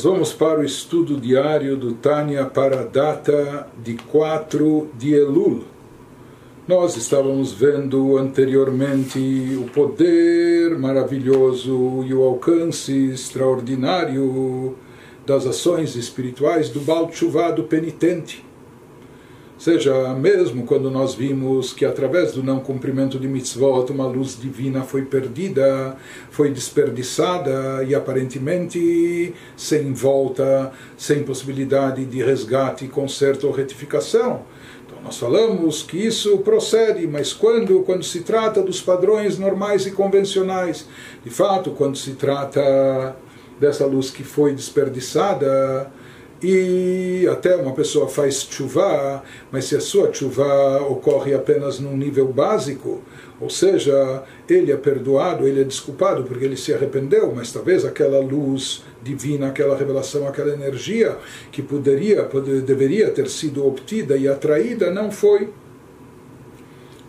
Nós vamos para o estudo diário do Tânia para a data de 4 de Elul. Nós estávamos vendo anteriormente o poder maravilhoso e o alcance extraordinário das ações espirituais do Baal do penitente seja, mesmo quando nós vimos que através do não cumprimento de mitzvot uma luz divina foi perdida, foi desperdiçada e aparentemente sem volta, sem possibilidade de resgate, conserto ou retificação. Então nós falamos que isso procede, mas quando, quando se trata dos padrões normais e convencionais, de fato, quando se trata dessa luz que foi desperdiçada, e até uma pessoa faz chuva, mas se a sua chuva ocorre apenas num nível básico, ou seja, ele é perdoado, ele é desculpado porque ele se arrependeu, mas talvez aquela luz divina, aquela revelação, aquela energia que poderia, poderia deveria ter sido obtida e atraída não foi.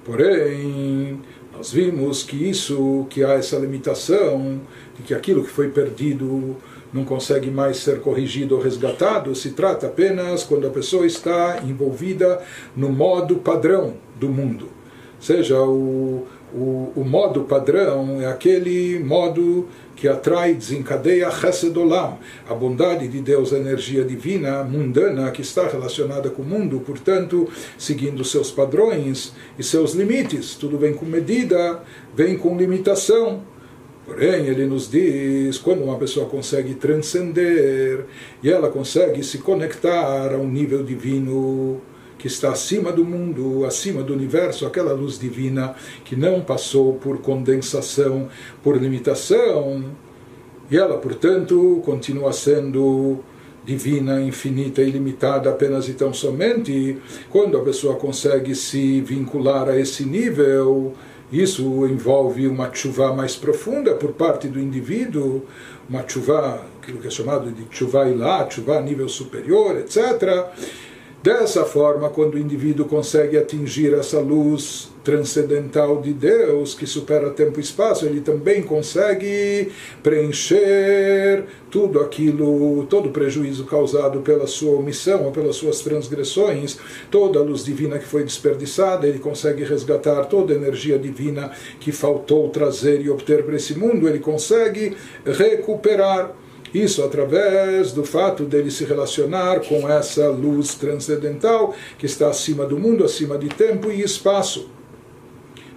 Porém, nós vimos que isso, que há essa limitação, de que aquilo que foi perdido não consegue mais ser corrigido ou resgatado, se trata apenas quando a pessoa está envolvida no modo padrão do mundo. Seja o, o, o modo padrão é aquele modo que atrai, desencadeia Chesed Olam, a bondade de Deus, a energia divina, mundana, que está relacionada com o mundo, portanto, seguindo seus padrões e seus limites. Tudo vem com medida, vem com limitação. Porém, ele nos diz quando uma pessoa consegue transcender e ela consegue se conectar a um nível divino que está acima do mundo, acima do universo, aquela luz divina que não passou por condensação, por limitação, e ela, portanto, continua sendo divina, infinita, ilimitada apenas e tão somente quando a pessoa consegue se vincular a esse nível isso envolve uma chuva mais profunda por parte do indivíduo, uma chuva, aquilo que é chamado de chuva ilá, chuva a nível superior, etc. Dessa forma, quando o indivíduo consegue atingir essa luz transcendental de Deus, que supera tempo e espaço, ele também consegue preencher tudo aquilo, todo o prejuízo causado pela sua omissão ou pelas suas transgressões, toda a luz divina que foi desperdiçada, ele consegue resgatar toda a energia divina que faltou trazer e obter para esse mundo, ele consegue recuperar. Isso através do fato dele se relacionar com essa luz transcendental que está acima do mundo, acima de tempo e espaço.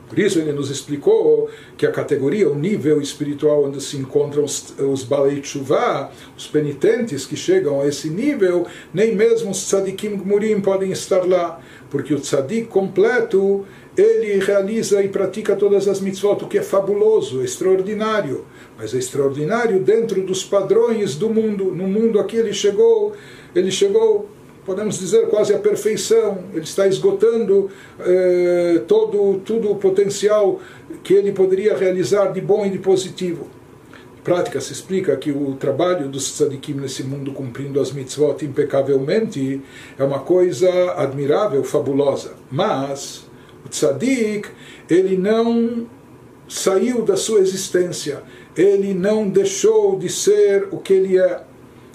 Por isso ele nos explicou que a categoria, o nível espiritual onde se encontram os, os Balei Tshuva, os penitentes que chegam a esse nível, nem mesmo os Tzadikim Gmurim podem estar lá, porque o Tzadik completo, ele realiza e pratica todas as mitzvot, o que é fabuloso, extraordinário mas é extraordinário dentro dos padrões do mundo. No mundo aqui ele chegou, ele chegou, podemos dizer, quase à perfeição. Ele está esgotando eh, todo, todo o potencial que ele poderia realizar de bom e de positivo. Prática se explica que o trabalho dos tzadikim nesse mundo cumprindo as mitzvot impecavelmente é uma coisa admirável, fabulosa. Mas o tzadik, ele não saiu da sua existência ele não deixou de ser o que ele é.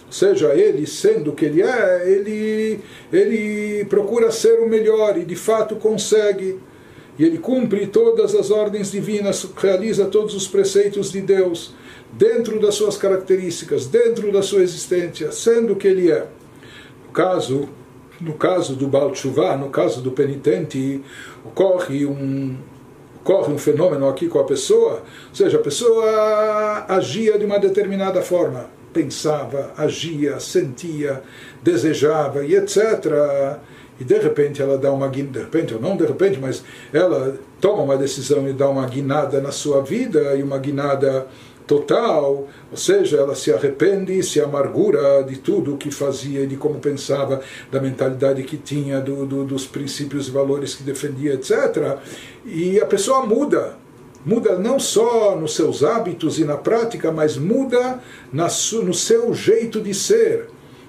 Ou seja, ele sendo o que ele é, ele, ele procura ser o melhor e de fato consegue. E ele cumpre todas as ordens divinas, realiza todos os preceitos de Deus, dentro das suas características, dentro da sua existência, sendo o que ele é. No caso, no caso do Baal Tshuva, no caso do penitente, ocorre um, ocorre um fenômeno aqui com a pessoa, ou seja, a pessoa agia de uma determinada forma, pensava, agia, sentia, desejava e etc. E de repente ela dá uma de repente ou não de repente, mas ela toma uma decisão e dá uma guinada na sua vida e uma guinada total, ou seja, ela se arrepende, se amargura de tudo o que fazia, de como pensava, da mentalidade que tinha, do, do, dos princípios e valores que defendia, etc. E a pessoa muda, muda não só nos seus hábitos e na prática, mas muda na no seu jeito de ser.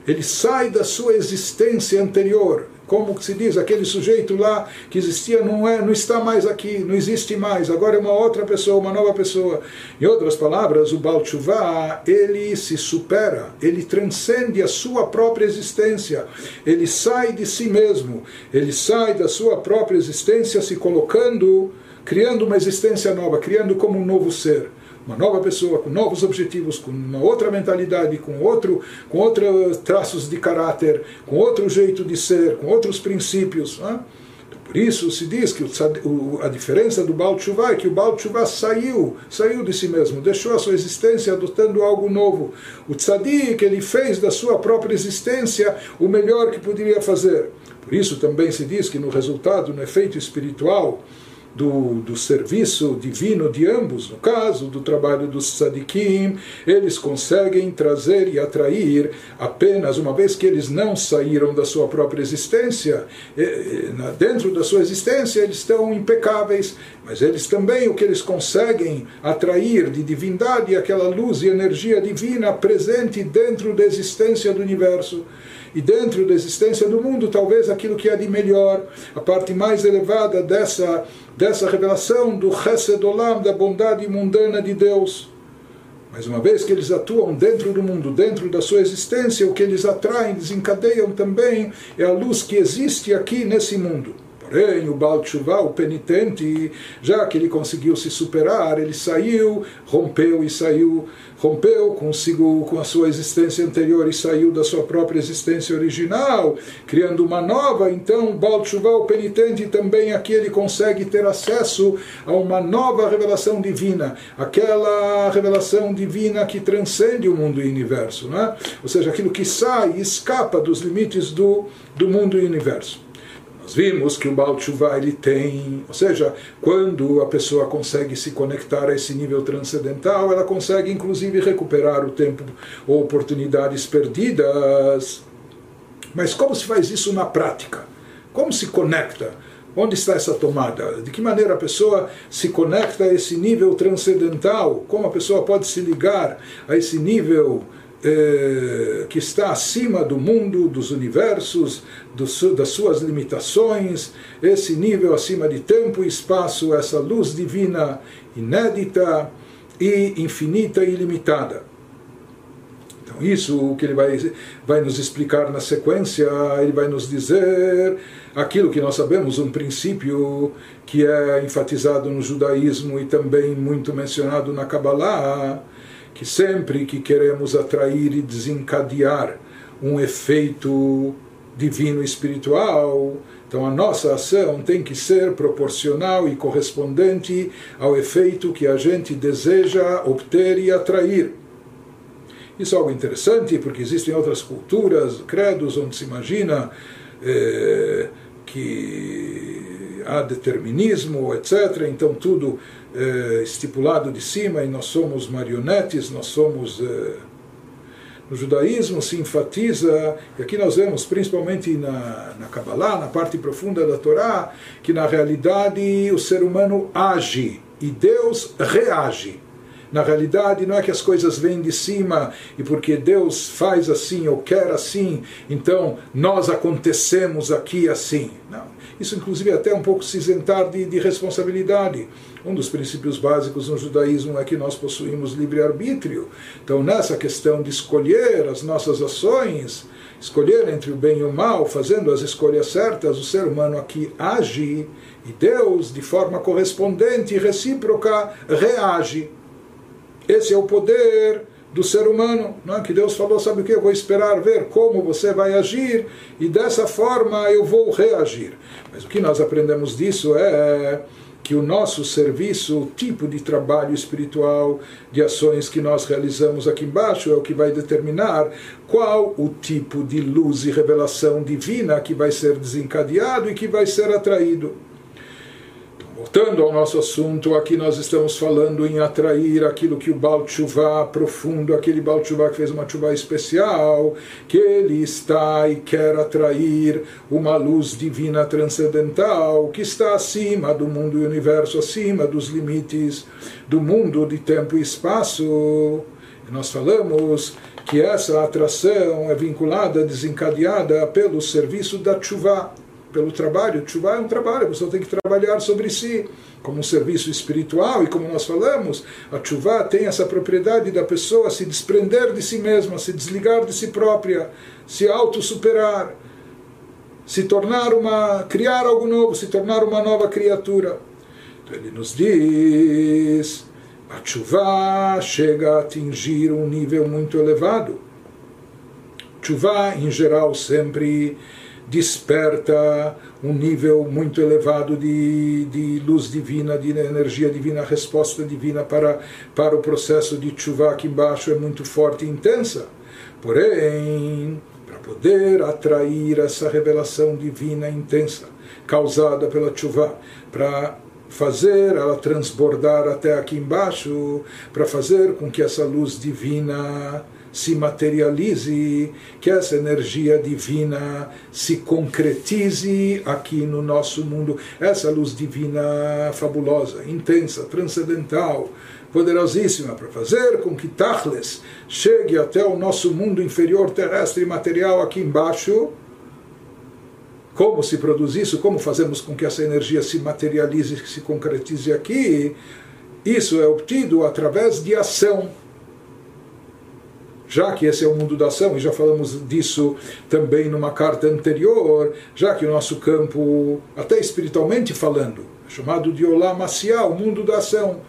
Ele sai da sua existência anterior. Como se diz, aquele sujeito lá que existia não, é, não está mais aqui, não existe mais, agora é uma outra pessoa, uma nova pessoa. Em outras palavras, o Baal Tshuva, ele se supera, ele transcende a sua própria existência, ele sai de si mesmo, ele sai da sua própria existência se colocando, criando uma existência nova, criando como um novo ser uma nova pessoa com novos objetivos, com uma outra mentalidade, com outro, com outros traços de caráter, com outro jeito de ser, com outros princípios. Né? Por isso se diz que o, a diferença do Baal Tshuva é que o Baal Tshuva saiu, saiu de si mesmo, deixou a sua existência adotando algo novo. O Tzadik, ele fez da sua própria existência o melhor que poderia fazer. Por isso também se diz que no resultado, no efeito espiritual, do, do serviço divino de ambos, no caso do trabalho dos tzadikim, eles conseguem trazer e atrair apenas, uma vez que eles não saíram da sua própria existência, dentro da sua existência eles estão impecáveis, mas eles também, o que eles conseguem atrair de divindade, aquela luz e energia divina presente dentro da existência do universo e dentro da existência do mundo, talvez aquilo que é de melhor, a parte mais elevada dessa, dessa revelação do Chesed Olam, da bondade mundana de Deus. Mas uma vez que eles atuam dentro do mundo, dentro da sua existência, o que eles atraem, desencadeiam também é a luz que existe aqui nesse mundo. Porém, o Baal Tshuva, o penitente, já que ele conseguiu se superar, ele saiu, rompeu e saiu, rompeu consigo com a sua existência anterior e saiu da sua própria existência original, criando uma nova. Então, Baal Tshuva, o penitente, também aqui ele consegue ter acesso a uma nova revelação divina, aquela revelação divina que transcende o mundo e o universo, né? ou seja, aquilo que sai e escapa dos limites do, do mundo e universo. Nós vimos que o Baal Tshuva ele tem, ou seja, quando a pessoa consegue se conectar a esse nível transcendental, ela consegue inclusive recuperar o tempo ou oportunidades perdidas. Mas como se faz isso na prática? Como se conecta? Onde está essa tomada? De que maneira a pessoa se conecta a esse nível transcendental? Como a pessoa pode se ligar a esse nível eh, que está acima do mundo, dos universos, das suas limitações, esse nível acima de tempo e espaço, essa luz divina inédita e infinita e ilimitada. Então, isso que ele vai, vai nos explicar na sequência, ele vai nos dizer aquilo que nós sabemos, um princípio que é enfatizado no judaísmo e também muito mencionado na Kabbalah que sempre que queremos atrair e desencadear um efeito divino espiritual, então a nossa ação tem que ser proporcional e correspondente ao efeito que a gente deseja obter e atrair. Isso é algo interessante porque existem outras culturas, credos, onde se imagina eh, que há determinismo, etc. Então tudo eh, estipulado de cima e nós somos marionetes, nós somos. Eh, no judaísmo se enfatiza, e aqui nós vemos principalmente na, na Kabbalah, na parte profunda da Torá, que na realidade o ser humano age e Deus reage. Na realidade, não é que as coisas vêm de cima e porque Deus faz assim ou quer assim, então nós acontecemos aqui assim. Não. Isso, inclusive, é até um pouco se isentar de, de responsabilidade. Um dos princípios básicos no judaísmo é que nós possuímos livre-arbítrio. Então, nessa questão de escolher as nossas ações, escolher entre o bem e o mal, fazendo as escolhas certas, o ser humano aqui age e Deus, de forma correspondente e recíproca, reage. Esse é o poder do ser humano, é? que Deus falou, sabe o que? Eu vou esperar ver como você vai agir e dessa forma eu vou reagir. Mas o que nós aprendemos disso é que o nosso serviço, o tipo de trabalho espiritual, de ações que nós realizamos aqui embaixo, é o que vai determinar qual o tipo de luz e revelação divina que vai ser desencadeado e que vai ser atraído. Voltando ao nosso assunto, aqui nós estamos falando em atrair aquilo que o Baal Tshuva profundo, aquele Baal Tshuva que fez uma Tshuva especial, que ele está e quer atrair uma luz divina transcendental que está acima do mundo e universo, acima dos limites do mundo de tempo e espaço. E nós falamos que essa atração é vinculada, desencadeada pelo serviço da chuva, pelo trabalho. Chuva é um trabalho, a pessoa tem que trabalhar sobre si como um serviço espiritual, e como nós falamos, a chuva tem essa propriedade da pessoa se desprender de si mesma, se desligar de si própria, se auto-superar, se tornar uma. criar algo novo, se tornar uma nova criatura. Então ele nos diz a chuva chega a atingir um nível muito elevado. Chuva, em geral, sempre desperta um nível muito elevado de, de luz divina, de energia divina, resposta divina para, para o processo de chuva aqui embaixo é muito forte e intensa. Porém, para poder atrair essa revelação divina intensa causada pela chuva, para fazer ela transbordar até aqui embaixo, para fazer com que essa luz divina se materialize, que essa energia divina se concretize aqui no nosso mundo. Essa luz divina fabulosa, intensa, transcendental, poderosíssima, para fazer com que Tachles chegue até o nosso mundo inferior terrestre e material aqui embaixo como se produz isso, como fazemos com que essa energia se materialize, se concretize aqui, isso é obtido através de ação. Já que esse é o mundo da ação, e já falamos disso também numa carta anterior, já que o nosso campo, até espiritualmente falando, é chamado de Olam Asiá, o mundo da ação.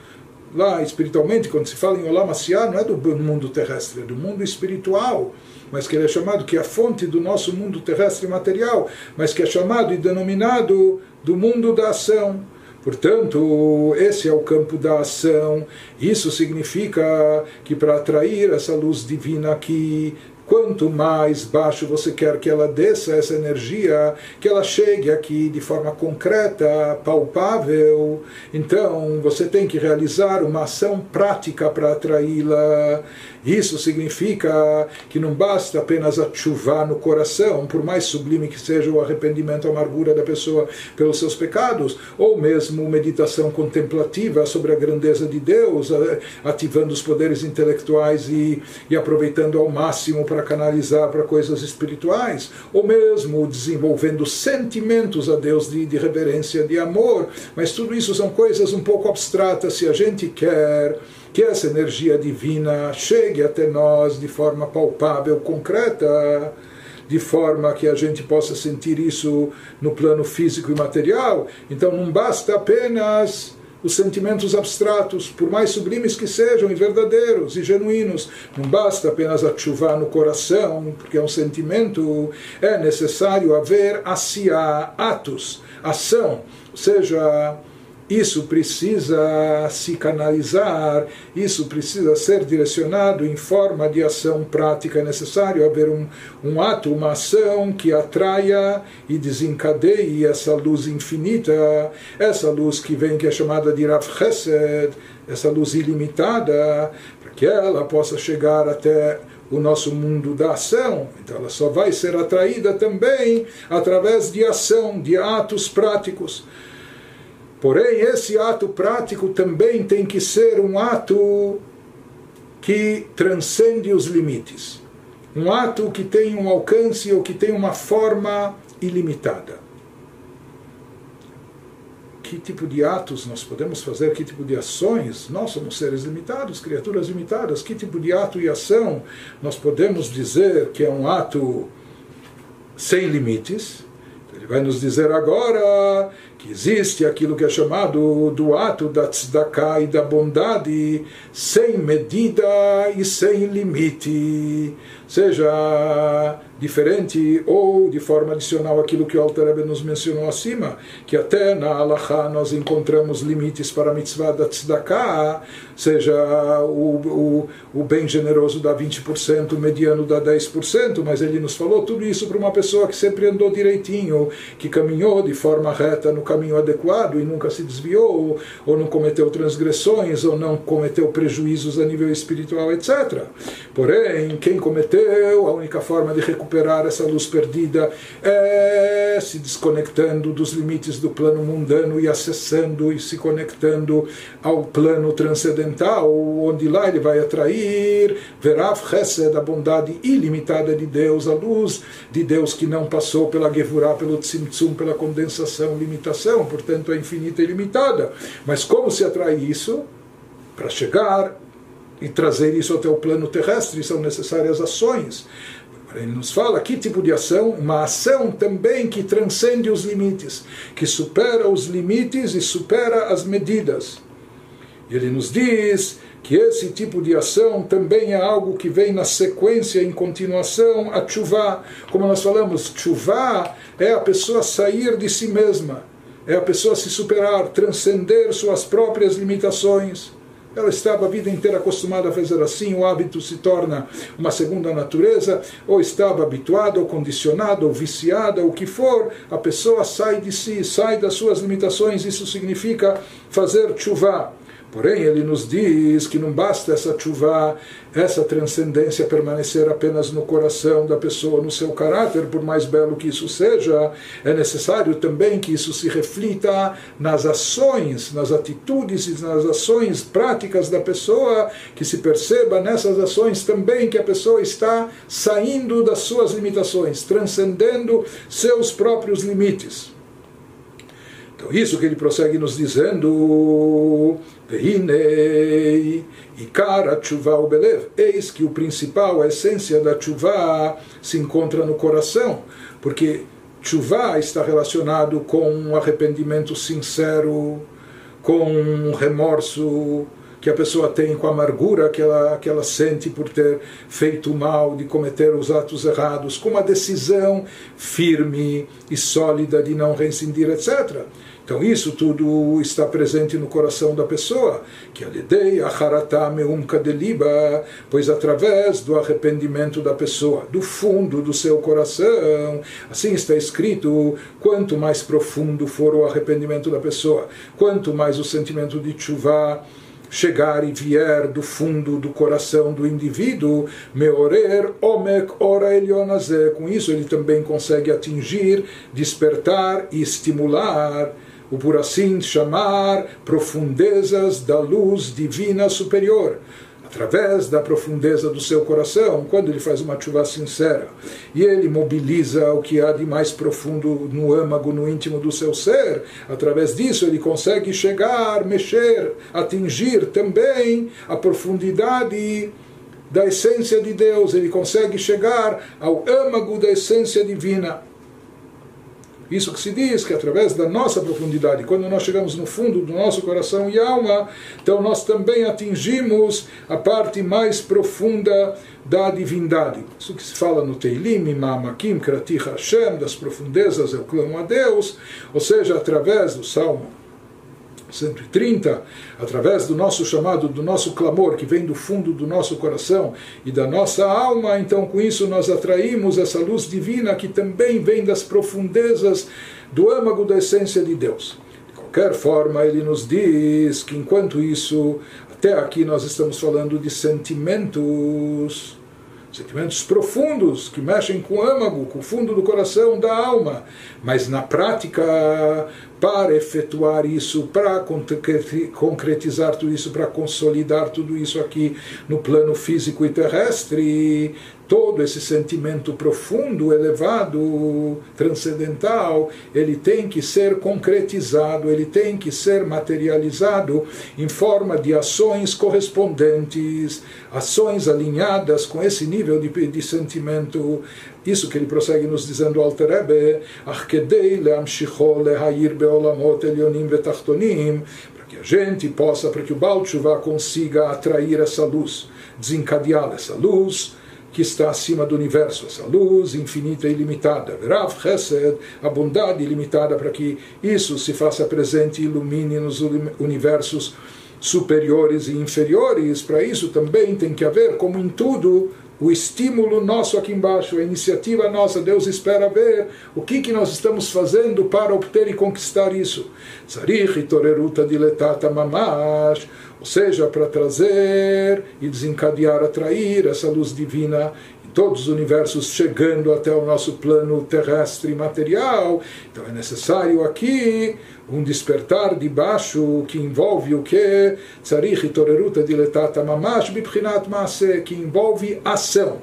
Lá, espiritualmente, quando se fala em Olam Asiá, não é do mundo terrestre, é do mundo espiritual mas que ele é chamado, que é a fonte do nosso mundo terrestre material, mas que é chamado e denominado do mundo da ação. Portanto, esse é o campo da ação. Isso significa que para atrair essa luz divina aqui, Quanto mais baixo você quer que ela desça essa energia, que ela chegue aqui de forma concreta, palpável, então você tem que realizar uma ação prática para atraí-la. Isso significa que não basta apenas a chuva no coração, por mais sublime que seja o arrependimento, a amargura da pessoa pelos seus pecados, ou mesmo meditação contemplativa sobre a grandeza de Deus, ativando os poderes intelectuais e, e aproveitando ao máximo para canalizar para coisas espirituais, ou mesmo desenvolvendo sentimentos a Deus de, de reverência, de amor, mas tudo isso são coisas um pouco abstratas se a gente quer que essa energia divina chegue até nós de forma palpável, concreta, de forma que a gente possa sentir isso no plano físico e material. Então não basta apenas os sentimentos abstratos, por mais sublimes que sejam e verdadeiros e genuínos. Não basta apenas a chuva no coração, porque é um sentimento, é necessário haver asiá, atos, ação, ou seja, isso precisa se canalizar, isso precisa ser direcionado em forma de ação prática. É necessário haver um, um ato, uma ação que atraia e desencadeie essa luz infinita, essa luz que vem, que é chamada de Rav Chesed, essa luz ilimitada, para que ela possa chegar até o nosso mundo da ação. Então ela só vai ser atraída também através de ação, de atos práticos. Porém, esse ato prático também tem que ser um ato que transcende os limites. Um ato que tem um alcance ou que tem uma forma ilimitada. Que tipo de atos nós podemos fazer? Que tipo de ações? Nós somos seres limitados, criaturas limitadas. Que tipo de ato e ação nós podemos dizer que é um ato sem limites? Ele vai nos dizer agora que existe aquilo que é chamado do ato da tzedakah e da bondade sem medida e sem limite, seja diferente ou de forma adicional aquilo que o Alter Rebbe nos mencionou acima, que até na Halachá nós encontramos limites para a mitzvah da tzedakah, seja o, o, o bem generoso dá 20%, o mediano dá 10%, mas ele nos falou tudo isso para uma pessoa que sempre andou direitinho, que caminhou de forma reta no caminho adequado e nunca se desviou, ou não cometeu transgressões, ou não cometeu prejuízos a nível espiritual, etc. Porém, quem cometeu, a única forma de recuperar essa luz perdida é se desconectando dos limites do plano mundano e acessando e se conectando ao plano transcendental, onde lá ele vai atrair Verav Chesed, a bondade ilimitada de Deus, a luz de Deus que não passou pela Gevurah, pelo Tzimtzum, pela condensação, limitação, portanto é infinita e limitada. Mas como se atrai isso? Para chegar e trazer isso até o plano terrestre são necessárias ações. Ele nos fala que tipo de ação? Uma ação também que transcende os limites, que supera os limites e supera as medidas. Ele nos diz que esse tipo de ação também é algo que vem na sequência, em continuação, a chuva. Como nós falamos, chuva é a pessoa sair de si mesma, é a pessoa se superar, transcender suas próprias limitações. Ela estava a vida inteira acostumada a fazer assim, o hábito se torna uma segunda natureza, ou estava habituada, ou condicionada, ou viciada, o que for, a pessoa sai de si, sai das suas limitações, isso significa fazer chuva. Porém, ele nos diz que não basta essa chuva, essa transcendência permanecer apenas no coração da pessoa, no seu caráter, por mais belo que isso seja, é necessário também que isso se reflita nas ações, nas atitudes e nas ações práticas da pessoa, que se perceba nessas ações também que a pessoa está saindo das suas limitações, transcendendo seus próprios limites. Então, isso que ele prossegue nos dizendo, cara tshuva o belev, eis que o principal, a essência da tshuva se encontra no coração, porque tshuva está relacionado com um arrependimento sincero, com um remorso que a pessoa tem, com a amargura que ela, que ela sente por ter feito mal, de cometer os atos errados, com uma decisão firme e sólida de não reincidir, etc. Então isso tudo está presente no coração da pessoa, que alidei um kadeliba, pois através do arrependimento da pessoa, do fundo do seu coração, assim está escrito, quanto mais profundo for o arrependimento da pessoa, quanto mais o sentimento de chuva chegar e vier do fundo do coração do indivíduo, meorer omek ora elionazé. Com isso ele também consegue atingir, despertar e estimular o por assim chamar profundezas da luz divina superior, através da profundeza do seu coração, quando ele faz uma chuva sincera. E ele mobiliza o que há de mais profundo no âmago, no íntimo do seu ser, através disso ele consegue chegar, mexer, atingir também a profundidade da essência de Deus, ele consegue chegar ao âmago da essência divina. Isso que se diz que através da nossa profundidade, quando nós chegamos no fundo do nosso coração e alma, então nós também atingimos a parte mais profunda da divindade. Isso que se fala no Teilim, Mamakim, Krati Hashem, das profundezas eu clamo a Deus, ou seja, através do Salmo 130, através do nosso chamado, do nosso clamor que vem do fundo do nosso coração e da nossa alma, então com isso nós atraímos essa luz divina que também vem das profundezas do âmago da essência de Deus. De qualquer forma, ele nos diz que enquanto isso, até aqui nós estamos falando de sentimentos sentimentos profundos que mexem com o âmago, com o fundo do coração, da alma. Mas na prática, para efetuar isso, para concretizar tudo isso, para consolidar tudo isso aqui no plano físico e terrestre, todo esse sentimento profundo, elevado, transcendental, ele tem que ser concretizado, ele tem que ser materializado em forma de ações correspondentes, ações alinhadas com esse nível de, de sentimento. Isso que ele prossegue nos dizendo Alter Rebbe, para que a gente possa, para que o Baal consiga atrair essa luz, desencadear essa luz, que está acima do universo, essa luz infinita e ilimitada. Rav Chesed, a bondade ilimitada para que isso se faça presente e ilumine nos universos superiores e inferiores. Para isso também tem que haver, como em tudo, o estímulo nosso aqui embaixo, a iniciativa nossa. Deus espera ver o que, que nós estamos fazendo para obter e conquistar isso. Tzarich toreruta diletata mamash, ou seja, para trazer e desencadear, atrair essa luz divina todos os universos chegando até o nosso plano terrestre material. Então é necessário aqui um despertar de baixo que envolve o que? Tzarich toreruta diletata mamash bibchinat maase, que envolve ação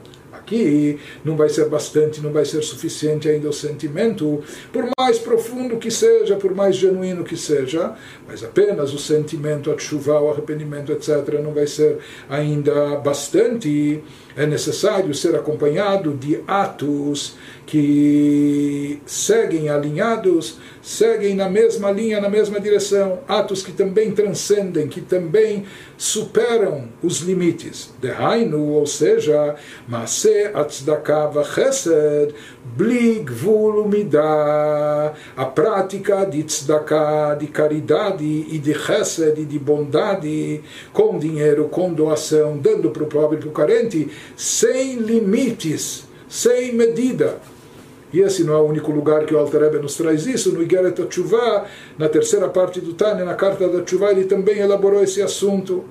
aqui não vai ser bastante, não vai ser suficiente ainda o sentimento, por mais profundo que seja, por mais genuíno que seja, mas apenas o sentimento, a chuva, o arrependimento, etc., não vai ser ainda bastante. É necessário ser acompanhado de atos que seguem alinhados, seguem na mesma linha, na mesma direção, atos que também transcendem, que também superam os limites. Dehainu, ou seja, Maseh Atzdaka Chesed, Bli Gvul a prática de tzedakah, de caridade e de chesed, e de bondade, com dinheiro, com doação, dando para o pobre e para o carente, sem limites, sem medida. E esse não é o único lugar que o Alter Rebbe nos traz isso. No Igeret Tshuva, na terceira parte do Tânia, na carta da Tshuva, ele também elaborou esse assunto.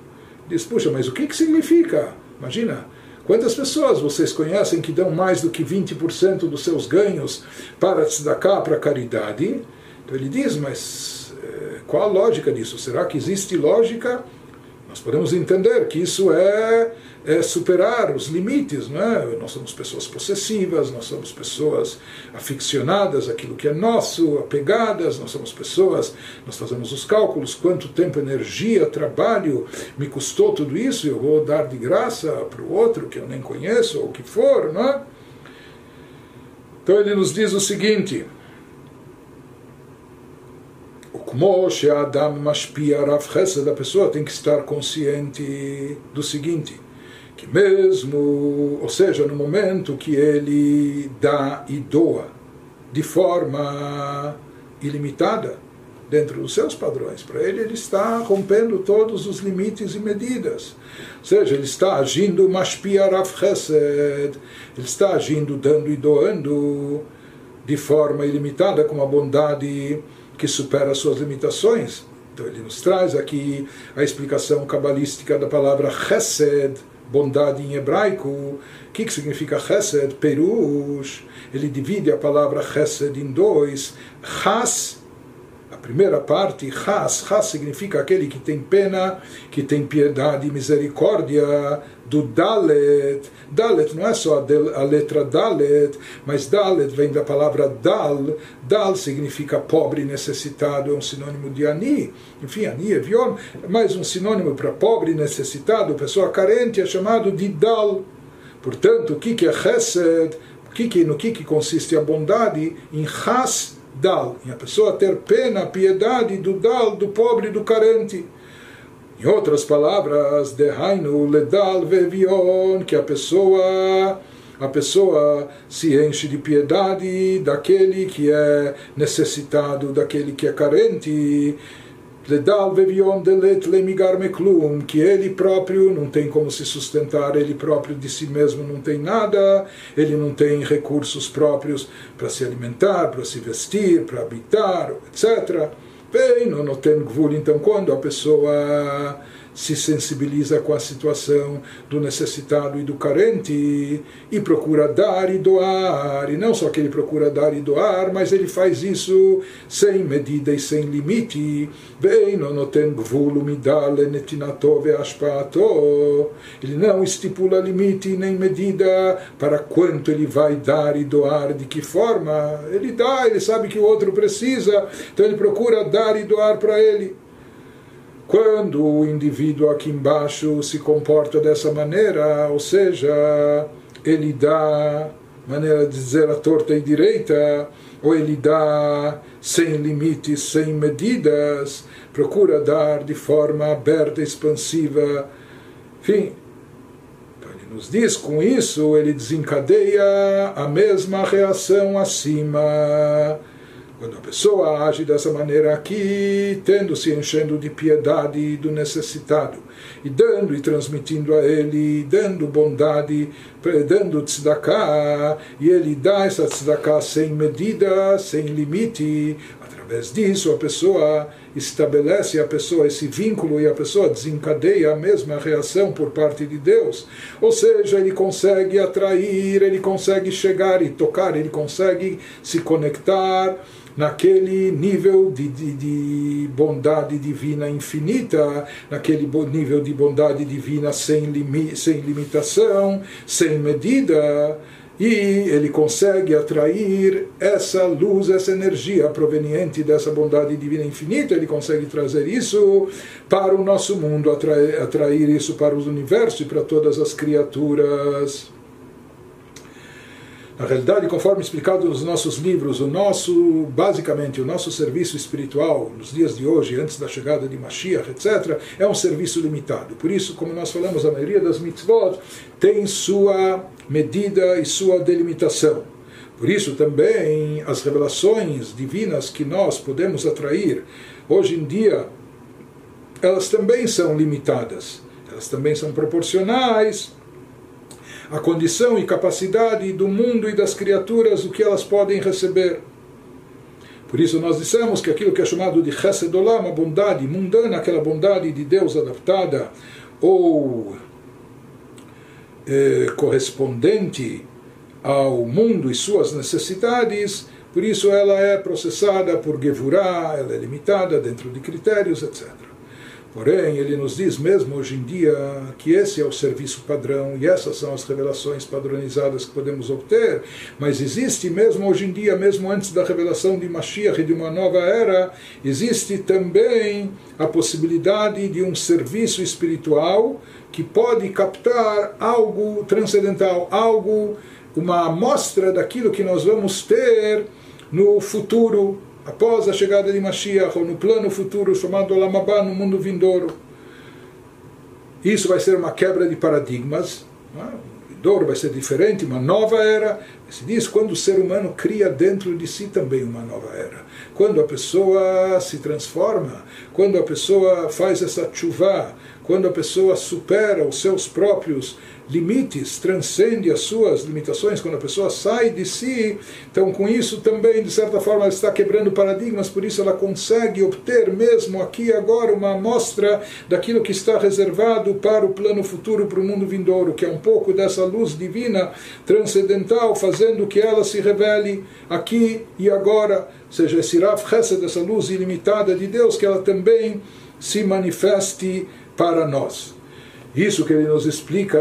Diz, puxa, mas o que, que significa? Imagina, quantas pessoas vocês conhecem que dão mais do que 20% dos seus ganhos para tzedakah, para caridade? Então ele diz, mas eh, qual a lógica disso? Será que existe lógica? Nós podemos entender que isso é é, superar os limites, não é? Nós somos pessoas possessivas, nós somos pessoas aficionadas àquilo que é nosso, apegadas, nós somos pessoas, nós fazemos os cálculos, quanto tempo, energia, trabalho me custou tudo isso, eu vou dar de graça para o outro que eu nem conheço, ou o que for, não é? Então ele nos diz o seguinte, como Adam Mashpia Rav Chesed, a pessoa tem que estar consciente do seguinte, mesmo, ou seja, no momento que ele dá e doa de forma ilimitada, dentro dos seus padrões, para ele ele está rompendo todos os limites e medidas. Ou seja, ele está agindo mashpiarav chesed, ele está agindo dando e doando de forma ilimitada com a bondade que supera as suas limitações. Então ele nos traz aqui a explicação cabalística da palavra chesed, bondade em hebraico. O que, que significa chesed? Perush. Ele divide a palavra chesed em dois. Chas, primeira parte, chas. Chas significa aquele que tem pena, que tem piedade e misericórdia. Do Dalet. Dalet não é só a letra Dalet, mas Dalet vem da palavra Dal. Dal significa pobre, necessitado, é um sinônimo de Ani. Enfim, Ani é viol, mais um sinônimo para pobre, necessitado, pessoa carente, é chamado de Dal. Portanto, o que é Chesed? O que, no que, que consiste a bondade? Em Chas Dal, em a pessoa ter pena, piedade do Dal, do pobre, do carente. Em outras palavras, Dehainu Ledal Vevion, que a pessoa a pessoa se enche de piedade daquele que é necessitado, daquele que é carente. Que ele próprio não tem como se sustentar, ele próprio de si mesmo não tem nada, ele não tem recursos próprios para se alimentar, para se vestir, para habitar, etc. Bem, não tem então quando a pessoa se sensibiliza com a situação do necessitado e do carente e procura dar e doar. E não só que ele procura dar e doar, mas ele faz isso sem medida e sem limite. Ele não estipula limite nem medida para quanto ele vai dar e doar, de que forma. Ele dá, ele sabe que o outro precisa, então ele procura dar e doar para ele. Quando o indivíduo aqui embaixo se comporta dessa maneira, ou seja, ele dá, maneira de dizer a torta e direita, ou ele dá sem limites, sem medidas, procura dar de forma aberta, expansiva, enfim. Então ele nos diz com isso, ele desencadeia a mesma reação acima Quando a pessoa age dessa maneira aqui, tendo se enchendo de piedade do necessitado, e dando e transmitindo a ele, dando bondade, dando tzedakah, e ele dá essa tzedakah sem medida, sem limite, através disso a pessoa estabelece a pessoa esse vínculo e a pessoa desencadeia a mesma reação por parte de Deus. Ou seja, ele consegue atrair, ele consegue chegar e tocar, ele consegue se conectar naquele nível de, de, de, bondade divina infinita, naquele nível de bondade divina sem, limi, sem limitação, sem medida e ele consegue atrair essa luz, essa energia proveniente dessa bondade divina infinita, ele consegue trazer isso para o nosso mundo, atrair, atrair isso para os universos e para todas as criaturas. Na realidade, conforme explicado nos nossos livros, o nosso, basicamente, o nosso serviço espiritual nos dias de hoje, antes da chegada de Mashiach, etc., é um serviço limitado. Por isso, como nós falamos, a maioria das mitzvot tem sua medida e sua delimitação. Por isso também as revelações divinas que nós podemos atrair hoje em dia, elas também são limitadas, elas também são proporcionais a condição e capacidade do mundo e das criaturas, o que elas podem receber. Por isso nós dissemos que aquilo que é chamado de Chesed a bondade mundana, aquela bondade de Deus adaptada ou eh, correspondente ao mundo e suas necessidades, por isso ela é processada por Gevurah, ela é limitada dentro de critérios, etc. Porém, ele nos diz mesmo hoje em dia que esse é o serviço padrão e essas são as revelações padronizadas que podemos obter, mas existe mesmo hoje em dia, mesmo antes da revelação de Mashiach e de uma nova era, existe também a possibilidade de um serviço espiritual que pode captar algo transcendental, algo, uma amostra daquilo que nós vamos ter no futuro após a chegada de Mashiach, ou no plano futuro chamado Olamabá, no mundo vindouro. Isso vai ser uma quebra de paradigmas, é? o vindouro vai ser diferente, uma nova era. Se diz quando o ser humano cria dentro de si também uma nova era. Quando a pessoa se transforma, quando a pessoa faz essa chuva, quando a pessoa supera os seus próprios limites, transcende as suas limitações, quando a pessoa sai de si, então com isso também, de certa forma, ela está quebrando paradigmas, por isso ela consegue obter mesmo aqui e agora uma amostra daquilo que está reservado para o plano futuro, para o mundo vindouro, que é um pouco dessa luz divina transcendental, fazendo que ela se revele aqui e agora, seja esse Rav Chesed, dessa luz ilimitada de Deus, que ela também se manifeste para nós. Isso que ele nos explica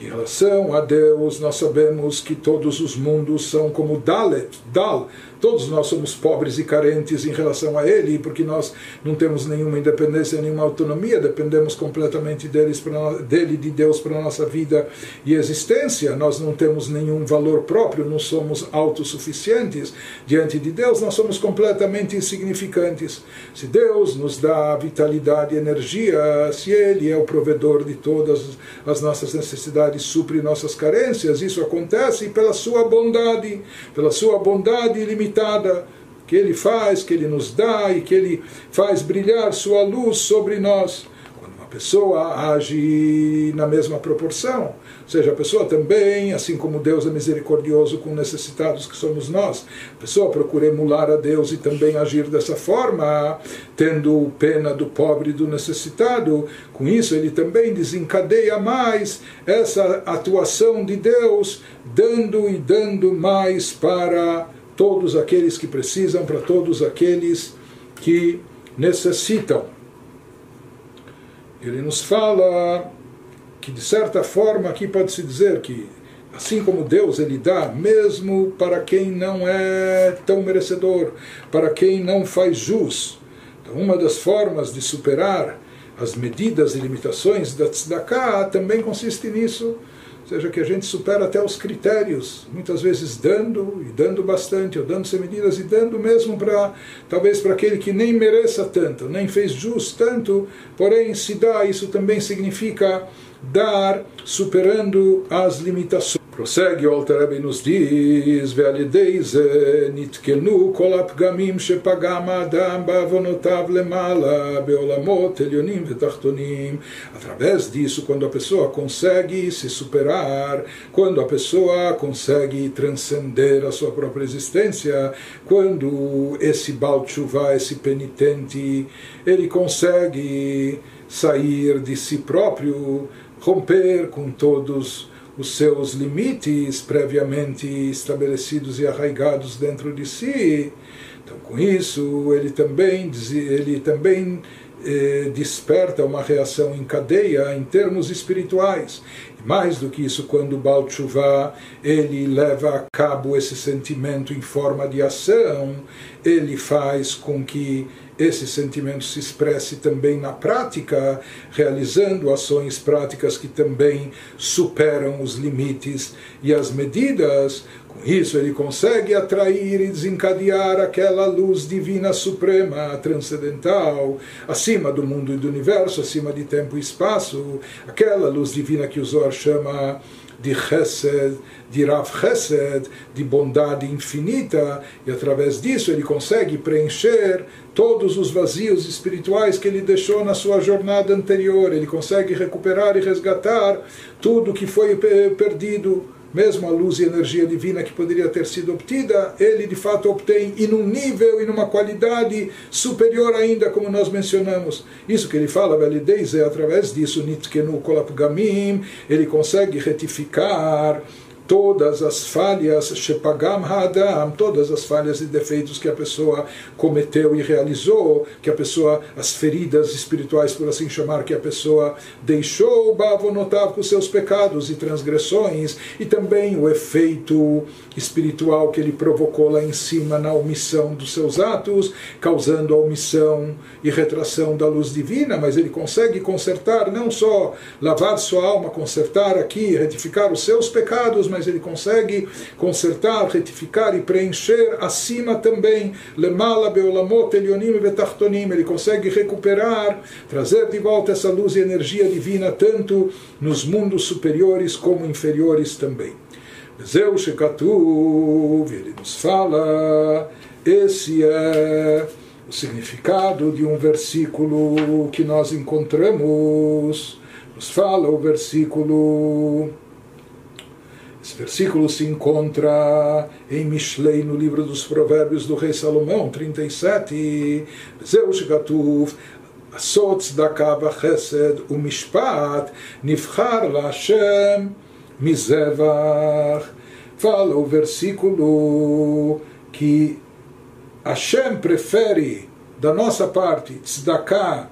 que em relação a Deus nós sabemos que todos os mundos são como Dalet, Dal, Todos nós somos pobres e carentes em relação a Ele, porque nós não temos nenhuma independência, nenhuma autonomia, dependemos completamente deles dele, de Deus para a nossa vida e existência. Nós não temos nenhum valor próprio, não somos autossuficientes. Diante de Deus, nós somos completamente insignificantes. Se Deus nos dá vitalidade e energia, se Ele é o provedor de todas as nossas necessidades, supre nossas carências, isso acontece pela Sua bondade, pela Sua bondade ilimitada que Ele faz, que Ele nos dá e que Ele faz brilhar Sua luz sobre nós. Quando uma pessoa age na mesma proporção, ou seja, a pessoa também, assim como Deus é misericordioso com necessitados que somos nós, a pessoa procura emular a Deus e também agir dessa forma, tendo pena do pobre e do necessitado. Com isso, ele também desencadeia mais essa atuação de Deus, dando e dando mais para todos aqueles que precisam, para todos aqueles que necessitam. Ele nos fala que, de certa forma, aqui pode-se dizer que, assim como Deus ele dá, mesmo para quem não é tão merecedor, para quem não faz jus. Então, uma das formas de superar as medidas e limitações da tzedakah também consiste nisso seja que a gente supera até os critérios, muitas vezes dando e dando bastante, ou dando sem medidas e dando mesmo para talvez para aquele que nem mereça tanto, nem fez jus tanto, porém se dá, isso também significa dar superando as limitações. Prossegue o Alter nos diz, Ve'alideize nitkenu kol apgamim shepagam adam bavonotav lemala beolamot elionim vetachtonim. Através disso, quando a pessoa consegue se superar, quando a pessoa consegue transcender a sua própria existência, quando esse Balchuvá, esse penitente, ele consegue sair de si próprio, romper com todos os seus limites previamente estabelecidos e arraigados dentro de si. Então, com isso, ele também, ele também eh, desperta uma reação em cadeia em termos espirituais. Mais do que isso, quando Baal Tshuva, ele leva a cabo esse sentimento em forma de ação, ele faz com que esse sentimento se expresse também na prática, realizando ações práticas que também superam os limites e as medidas. Com isso, ele consegue atrair e desencadear aquela luz divina suprema, transcendental, acima do mundo e do universo, acima de tempo e espaço, aquela luz divina que o Zohar chama de Chesed, de Rav Chesed, de bondade infinita, e através disso ele consegue preencher todos os vazios espirituais que ele deixou na sua jornada anterior, ele consegue recuperar e resgatar tudo que foi perdido mesmo a luz e energia divina que poderia ter sido obtida, ele de fato obtém em um nível e numa qualidade superior ainda, como nós mencionamos. Isso que ele fala, validez é através disso, Nitkenu Kolapgamim, ele consegue retificar todas as falhas, Shepagam Hadam, todas as falhas e defeitos que a pessoa cometeu e realizou, que a pessoa, as feridas espirituais, por assim chamar, que a pessoa deixou, Bavonotav com seus pecados e transgressões, e também o efeito espiritual que ele provocou lá em cima na omissão dos seus atos, causando a omissão e retração da luz divina, mas ele consegue consertar, não só lavar sua alma, consertar aqui, retificar os seus pecados, mas mas ele consegue consertar, retificar e preencher acima também. Lemala beolamot elionim betachtonim. Ele consegue recuperar, trazer de volta essa luz e energia divina, tanto nos mundos superiores como inferiores também. Zeu Shekatuv, ele nos fala, esse é o significado de um versículo que nós encontramos. Nos fala o versículo esse versículo se encontra em Mishlei, no livro dos Provérbios do rei Salomão, 37. Zeus Gatuf, Asot Chesed, v'chesed Mishpat, nifchar la'Hashem mizevach. Fala o versículo que Hashem prefere da nossa parte tzedakah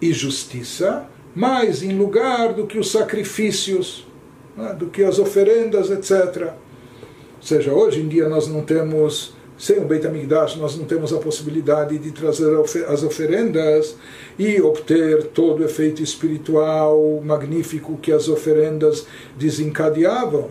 e justiça mais em lugar do que os sacrifícios né, do que as oferendas, etc. Ou seja, hoje em dia nós não temos, sem o Beit HaMikdash, nós não temos a possibilidade de trazer as oferendas e obter todo o efeito espiritual magnífico que as oferendas desencadeavam.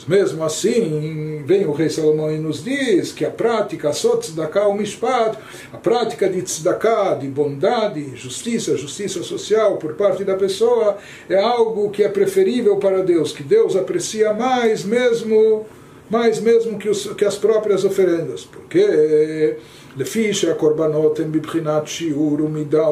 Mas mesmo assim, vem o rei Salomão e nos diz que a prática, só tzedakah o mishpat, a prática de tzedakah, de bondade, justiça, justiça social por parte da pessoa, é algo que é preferível para Deus, que Deus aprecia mais mesmo, mais mesmo que, os, que as próprias oferendas. Porque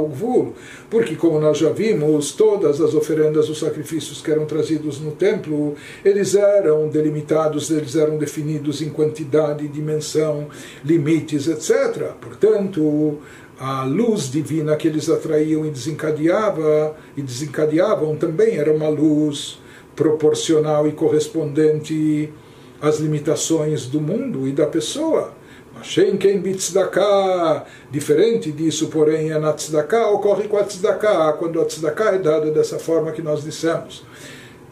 em. Porque, como nós já vimos, todas as oferendas, os sacrifícios que eram trazidos no templo, eles eram delimitados, eles eram definidos em quantidade, dimensão, limites, etc. Portanto, a luz divina que eles atraíam e desencadeava e desencadeavam também era uma luz proporcional e correspondente às limitações do mundo e da pessoa. Shenken bitzdaka. Diferente disso, porém, é na tzedakah, ocorre com a tzedakah, quando a tzedakah é dada dessa forma que nós dissemos.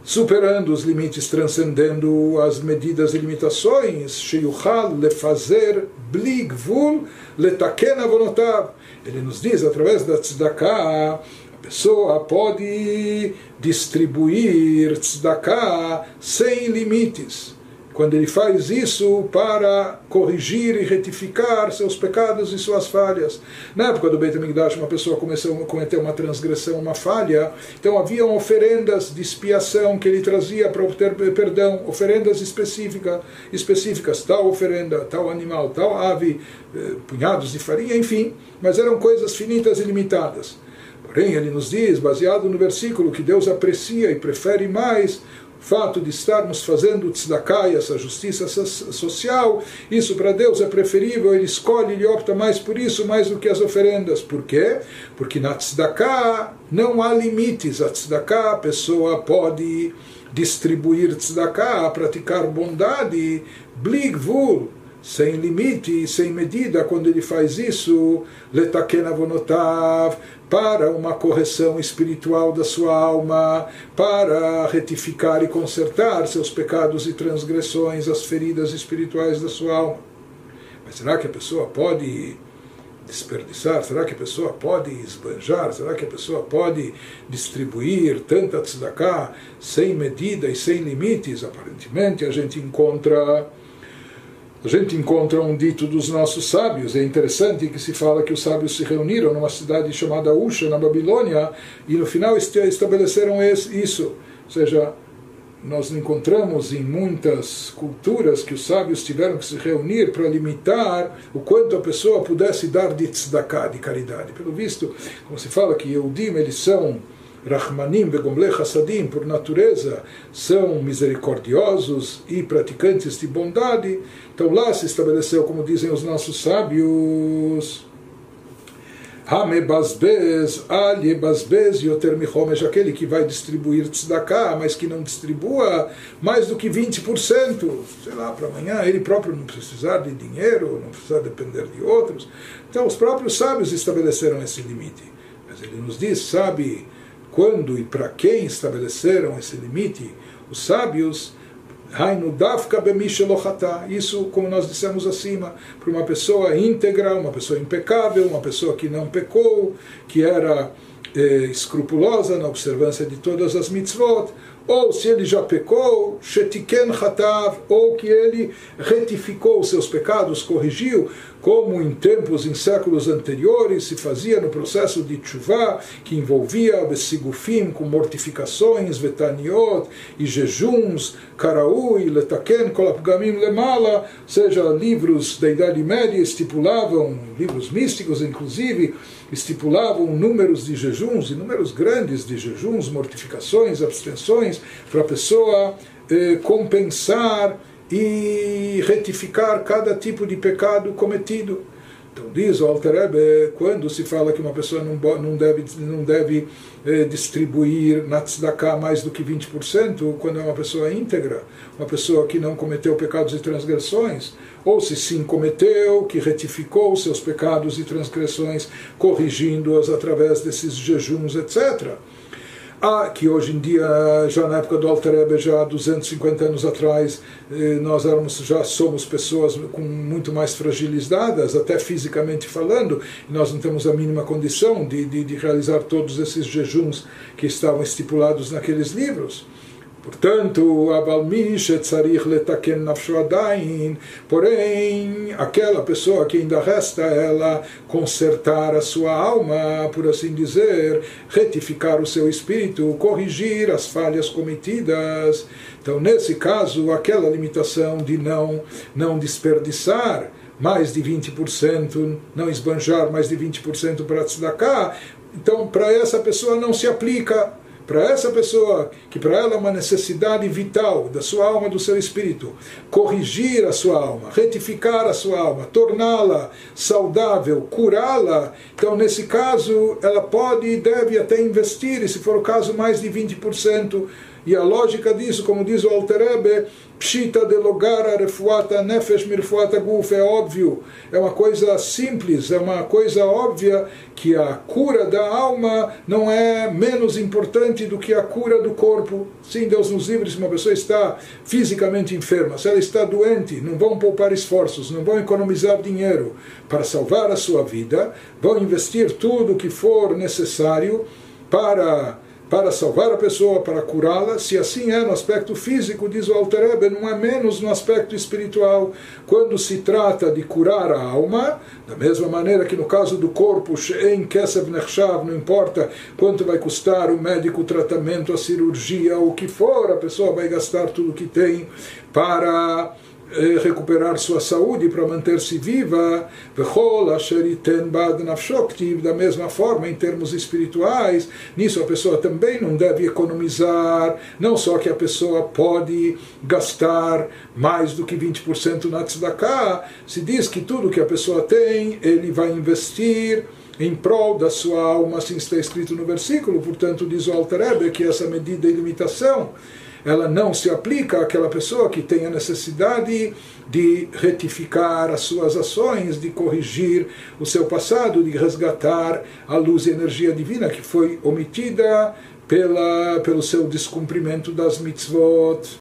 Superando os limites, transcendendo as medidas e limitações, sheyuchal lefazer bligvul letakena vonotav. Ele nos diz, através da tzedakah, a pessoa pode distribuir tzedakah sem limites quando ele faz isso para corrigir e retificar seus pecados e suas falhas. Na época do Beit HaMikdash, uma pessoa começou a cometer uma transgressão, uma falha, então haviam oferendas de expiação que ele trazia para obter perdão, oferendas específicas, específicas, tal oferenda, tal animal, tal ave, eh, punhados de farinha, enfim, mas eram coisas finitas e limitadas. Porém, ele nos diz, baseado no versículo, que Deus aprecia e prefere mais fato de estarmos fazendo tzedakah essa justiça social, isso para Deus é preferível, ele escolhe, ele opta mais por isso, mais do que as oferendas. Por quê? Porque na tzedakah não há limites. A tzedakah, a pessoa pode distribuir tzedakah, praticar bondade, bligvul, sem limite, sem medida, quando ele faz isso, letaken avonotav, para uma correção espiritual da sua alma, para retificar e consertar seus pecados e transgressões, as feridas espirituais da sua alma. Mas será que a pessoa pode desperdiçar? Será que a pessoa pode esbanjar? Será que a pessoa pode distribuir tanta tzedakah sem medida e sem limites? Aparentemente a gente encontra a gente encontra um dito dos nossos sábios. É interessante que se fala que os sábios se reuniram numa cidade chamada Usha, na Babilônia, e no final estabeleceram isso. Ou seja, nós encontramos em muitas culturas que os sábios tiveram que se reunir para limitar o quanto a pessoa pudesse dar de tzedakah, de caridade. Pelo visto, como se fala que Eudim, eles são Rahmanim Begomle Hassadim, por natureza, são misericordiosos e praticantes de bondade. Então lá se estabeleceu, como dizem os nossos sábios, Hamebasbez, Aliebasbez, Yoter Mihomesh, aquele que vai distribuir tzedakah, mas que não distribua mais do que 20%, sei lá, para amanhã, ele próprio não precisar de dinheiro, não precisar depender de outros. Então os próprios sábios estabeleceram esse limite. Mas ele nos diz, sabe, quando e para quem estabeleceram esse limite, os sábios, isso, como nós dissemos acima, para uma pessoa íntegra, uma pessoa impecável, uma pessoa que não pecou, que era eh, escrupulosa na observância de todas as mitzvot, ou se ele já pecou, shetiken hatav, ou que ele retificou os seus pecados, corrigiu, como em tempos, em séculos anteriores, se fazia no processo de tshuva, que envolvia besigufim, com mortificações, vetaniot e jejuns, karaui, letaken, kolapgamim lemala, seja, livros da Idade Média estipulavam, livros místicos inclusive, estipulavam números de jejuns, e números grandes de jejuns, mortificações, abstenções, para a pessoa eh, compensar e retificar cada tipo de pecado cometido. Então diz o Alter quando se fala que uma pessoa não, não deve, não deve eh, distribuir na tzedakah mais do que 20%, quando é uma pessoa íntegra, uma pessoa que não cometeu pecados e transgressões, ou se sim cometeu, que retificou seus pecados e transgressões, corrigindo-as através desses jejuns, etc. Ah, que hoje em dia, já na época do Alter Rebbe, já 250 anos atrás, eh, nós éramos, já somos pessoas com muito mais fragilizadas, até fisicamente falando, nós não temos a mínima condição de, de, de realizar todos esses jejuns que estavam estipulados naqueles livros. Portanto, letaken porém, aquela pessoa que ainda resta ela consertar a sua alma, por assim dizer, retificar o seu espírito, corrigir as falhas cometidas. Então, nesse caso, aquela limitação de não, não desperdiçar mais de 20%, não esbanjar mais de 20% para tzedakah, então para essa pessoa não se aplica para essa pessoa, que para ela é uma necessidade vital da sua alma, do seu espírito, corrigir a sua alma, retificar a sua alma, torná-la saudável, curá-la, então nesse caso ela pode e deve até investir, e se for o caso, mais de 20%. E a lógica disso, como diz o Alterebe, Pshita de logara refuata nefesh mirfuata guf, é óbvio, é uma coisa simples, é uma coisa óbvia que a cura da alma não é menos importante do que a cura do corpo. Sim, Deus nos livre se uma pessoa está fisicamente enferma, se ela está doente, não vão poupar esforços, não vão economizar dinheiro para salvar a sua vida, vão investir tudo o que for necessário para para salvar a pessoa, para curá-la, se assim é no aspecto físico, diz o Alter Rebbe, não é menos no aspecto espiritual. Quando se trata de curar a alma, da mesma maneira que no caso do corpo, em Kesev Nechshav, não importa quanto vai custar o médico, o tratamento, a cirurgia, o que for, a pessoa vai gastar tudo que tem para recuperar sua saúde para manter-se viva, da mesma forma em termos espirituais, nisso a pessoa também não deve economizar, não só que a pessoa pode gastar mais do que 20% na tzedakah, se diz que tudo que a pessoa tem, ele vai investir em prol da sua alma, assim está escrito no versículo, portanto diz o Alter que essa medida e limitação ela não se aplica àquela pessoa que tem a necessidade de retificar as suas ações, de corrigir o seu passado, de resgatar a luz e energia divina que foi omitida pela, pelo seu descumprimento das mitzvot.